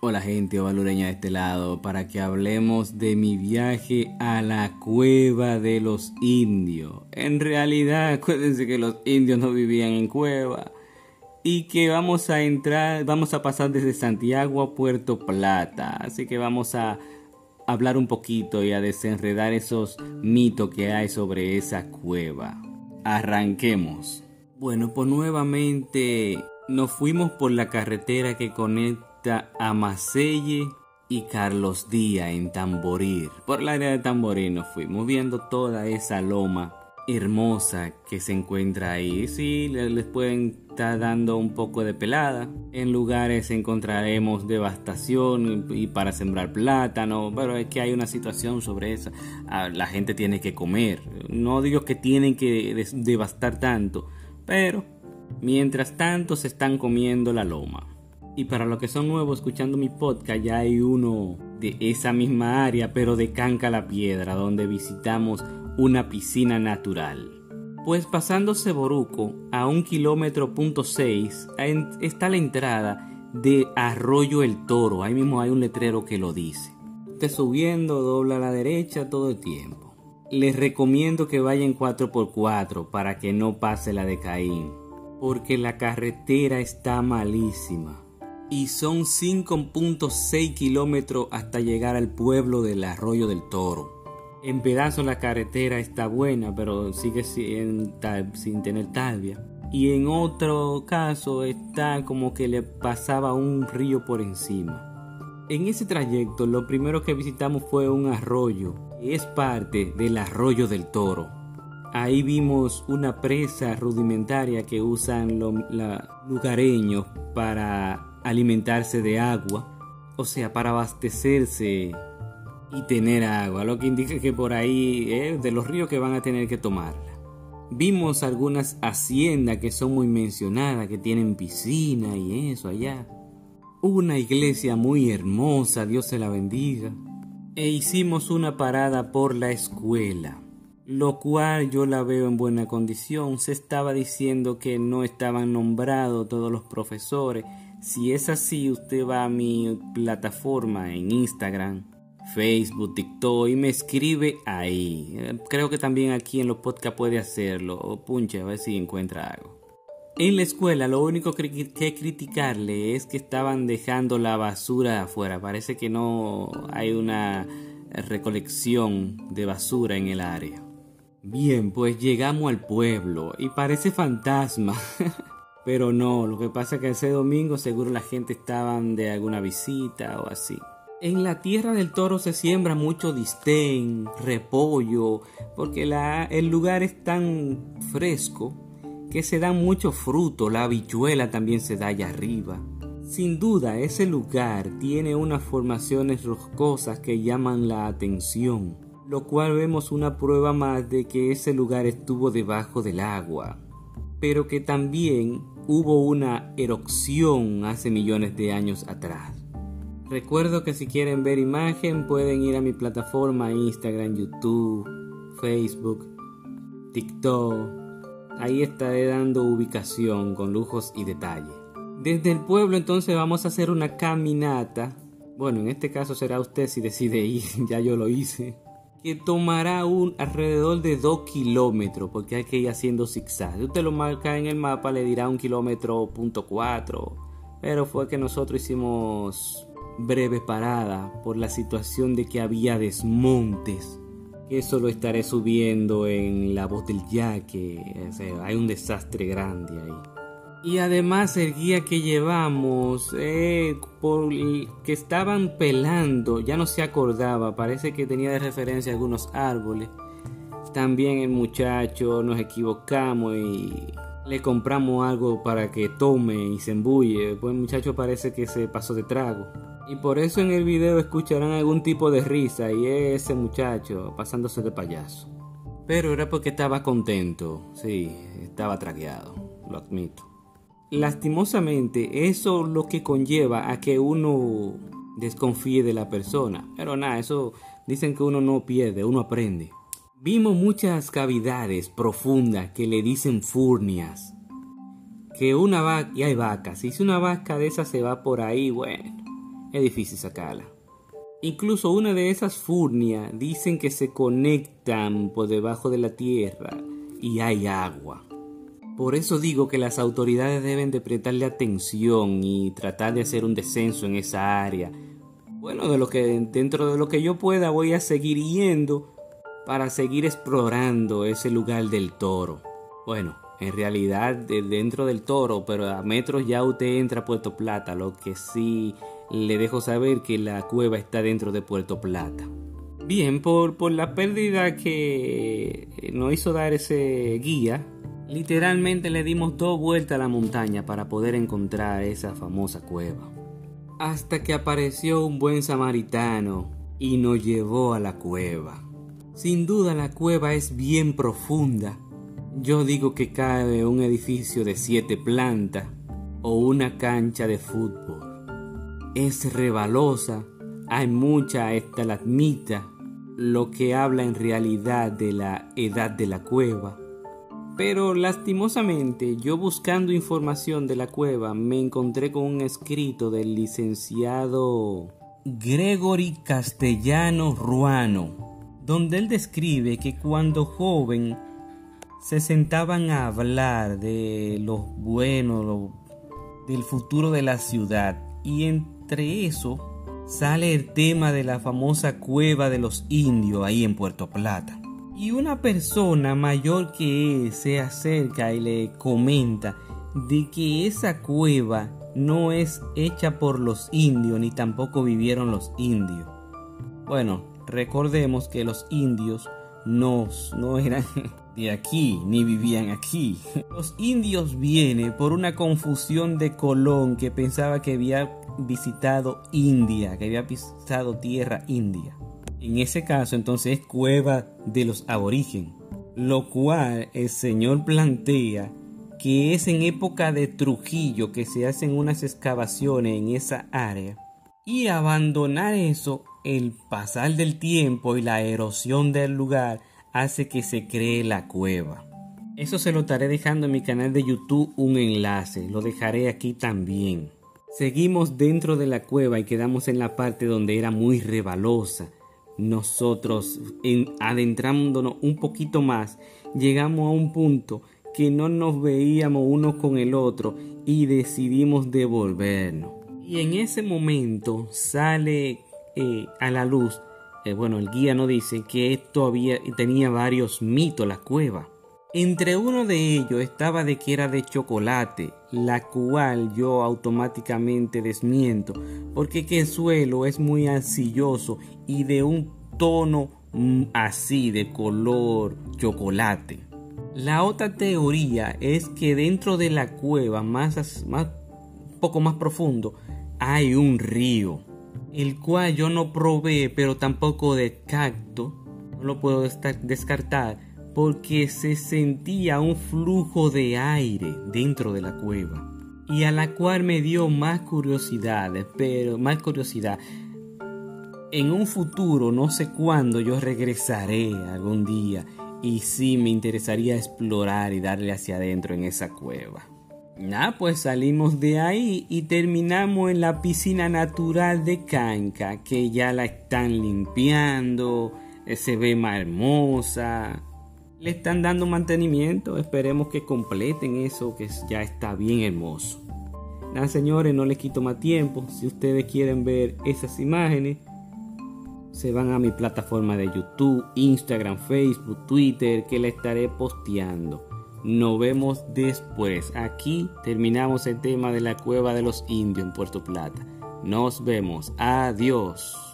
Hola gente ovalureña de este lado para que hablemos de mi viaje a la cueva de los indios. En realidad, acuérdense que los indios no vivían en cueva y que vamos a entrar, vamos a pasar desde Santiago a Puerto Plata. Así que vamos a hablar un poquito y a desenredar esos mitos que hay sobre esa cueva. Arranquemos. Bueno, pues nuevamente nos fuimos por la carretera que conecta a Macelle y Carlos Díaz en Tamborir. Por la área de Tamborir nos fuimos viendo toda esa loma hermosa que se encuentra ahí. Sí, les pueden estar dando un poco de pelada. En lugares encontraremos devastación y para sembrar plátano, pero es que hay una situación sobre eso. Ah, la gente tiene que comer. No digo que tienen que devastar tanto, pero mientras tanto se están comiendo la loma. Y para los que son nuevos escuchando mi podcast, ya hay uno de esa misma área, pero de Canca la Piedra, donde visitamos una piscina natural. Pues pasando Seboruco a un kilómetro punto seis está la entrada de Arroyo el Toro. Ahí mismo hay un letrero que lo dice. Usted subiendo, dobla a la derecha todo el tiempo. Les recomiendo que vayan 4x4 para que no pase la de Caín, porque la carretera está malísima y son 5.6 kilómetros hasta llegar al pueblo del Arroyo del Toro. En pedazos la carretera está buena, pero sigue sin, tener talvia. Y en otro caso está como que le pasaba un río por encima. En ese trayecto lo primero que visitamos fue un arroyo, que es parte del Arroyo del Toro. Ahí vimos una presa rudimentaria que usan los lugareños para alimentarse de agua, o sea, para abastecerse y tener agua, lo que indica que por ahí es de los ríos que van a tener que tomarla. Vimos algunas haciendas que son muy mencionadas, que tienen piscina y eso allá. Una iglesia muy hermosa, Dios se la bendiga. E hicimos una parada por la escuela, lo cual yo la veo en buena condición. Se estaba diciendo que no estaban nombrados todos los profesores si es así, usted va a mi plataforma en Instagram, Facebook, TikTok y me escribe ahí. Creo que también aquí en los podcasts puede hacerlo. O punche a ver si encuentra algo. En la escuela lo único que, que criticarle es que estaban dejando la basura afuera. Parece que no hay una recolección de basura en el área. Bien, pues llegamos al pueblo y parece fantasma. Pero no, lo que pasa es que ese domingo seguro la gente estaba de alguna visita o así. En la tierra del toro se siembra mucho distén, repollo, porque la, el lugar es tan fresco que se dan mucho fruto, la habichuela también se da allá arriba. Sin duda, ese lugar tiene unas formaciones roscosas que llaman la atención, lo cual vemos una prueba más de que ese lugar estuvo debajo del agua, pero que también hubo una erupción hace millones de años atrás. Recuerdo que si quieren ver imagen pueden ir a mi plataforma Instagram, YouTube, Facebook, TikTok. Ahí estaré dando ubicación con lujos y detalles. Desde el pueblo entonces vamos a hacer una caminata. Bueno, en este caso será usted si decide ir, ya yo lo hice que tomará un alrededor de 2 kilómetros porque hay que ir haciendo zigzag. Usted lo marca en el mapa le dirá un kilómetro punto cuatro, pero fue que nosotros hicimos breve parada por la situación de que había desmontes. Eso lo estaré subiendo en la voz del yaque. hay un desastre grande ahí. Y además el guía que llevamos, eh, por que estaban pelando, ya no se acordaba, parece que tenía de referencia algunos árboles. También el muchacho nos equivocamos y le compramos algo para que tome y se embulle. Pues el muchacho parece que se pasó de trago. Y por eso en el video escucharán algún tipo de risa y ese muchacho pasándose de payaso. Pero era porque estaba contento, sí, estaba tragueado, lo admito. Lastimosamente, eso es lo que conlleva a que uno desconfíe de la persona. Pero nada, eso dicen que uno no pierde, uno aprende. Vimos muchas cavidades profundas que le dicen furnias. Que una vaca, y hay vacas, si una vaca de esas se va por ahí, bueno, es difícil sacarla. Incluso una de esas furnias dicen que se conectan por debajo de la tierra y hay agua. Por eso digo que las autoridades deben de prestarle atención y tratar de hacer un descenso en esa área. Bueno, de lo que dentro de lo que yo pueda voy a seguir yendo para seguir explorando ese lugar del toro. Bueno, en realidad dentro del toro, pero a metros ya usted entra a Puerto Plata, lo que sí le dejo saber que la cueva está dentro de Puerto Plata. Bien, por, por la pérdida que nos hizo dar ese guía, literalmente le dimos dos vueltas a la montaña para poder encontrar esa famosa cueva. Hasta que apareció un buen samaritano y nos llevó a la cueva. Sin duda la cueva es bien profunda. Yo digo que cabe un edificio de siete plantas o una cancha de fútbol. Es rebalosa, hay mucha estalagmita, lo que habla en realidad de la edad de la cueva. Pero lastimosamente yo buscando información de la cueva me encontré con un escrito del licenciado Gregory Castellano Ruano donde él describe que cuando joven se sentaban a hablar de lo bueno, del futuro de la ciudad, y entre eso sale el tema de la famosa cueva de los indios ahí en Puerto Plata. Y una persona mayor que él se acerca y le comenta de que esa cueva no es hecha por los indios ni tampoco vivieron los indios. Bueno, Recordemos que los indios no, no eran de aquí ni vivían aquí. Los indios vienen por una confusión de Colón que pensaba que había visitado India, que había pisado tierra india. En ese caso entonces es cueva de los aborígenes, lo cual el señor plantea que es en época de Trujillo que se hacen unas excavaciones en esa área y abandonar eso el pasar del tiempo y la erosión del lugar hace que se cree la cueva. Eso se lo estaré dejando en mi canal de YouTube un enlace, lo dejaré aquí también. Seguimos dentro de la cueva y quedamos en la parte donde era muy rebalosa. Nosotros, en, adentrándonos un poquito más, llegamos a un punto que no nos veíamos uno con el otro y decidimos devolvernos. Y en ese momento sale eh, a la luz, eh, bueno, el guía nos dice que esto había, tenía varios mitos, la cueva. Entre uno de ellos estaba de que era de chocolate, la cual yo automáticamente desmiento, porque que el suelo es muy arcilloso y de un tono mm, así de color chocolate. La otra teoría es que dentro de la cueva, más, más poco más profundo, hay un río el cual yo no probé, pero tampoco descarto, no lo puedo descartar, porque se sentía un flujo de aire dentro de la cueva, y a la cual me dio más curiosidad, pero más curiosidad. En un futuro, no sé cuándo, yo regresaré algún día y sí me interesaría explorar y darle hacia adentro en esa cueva. Nada, pues salimos de ahí y terminamos en la piscina natural de Canca, que ya la están limpiando, eh, se ve más hermosa. Le están dando mantenimiento, esperemos que completen eso, que ya está bien hermoso. Nada, señores, no les quito más tiempo. Si ustedes quieren ver esas imágenes, se van a mi plataforma de YouTube, Instagram, Facebook, Twitter, que la estaré posteando. Nos vemos después. Aquí terminamos el tema de la cueva de los indios en Puerto Plata. Nos vemos. Adiós.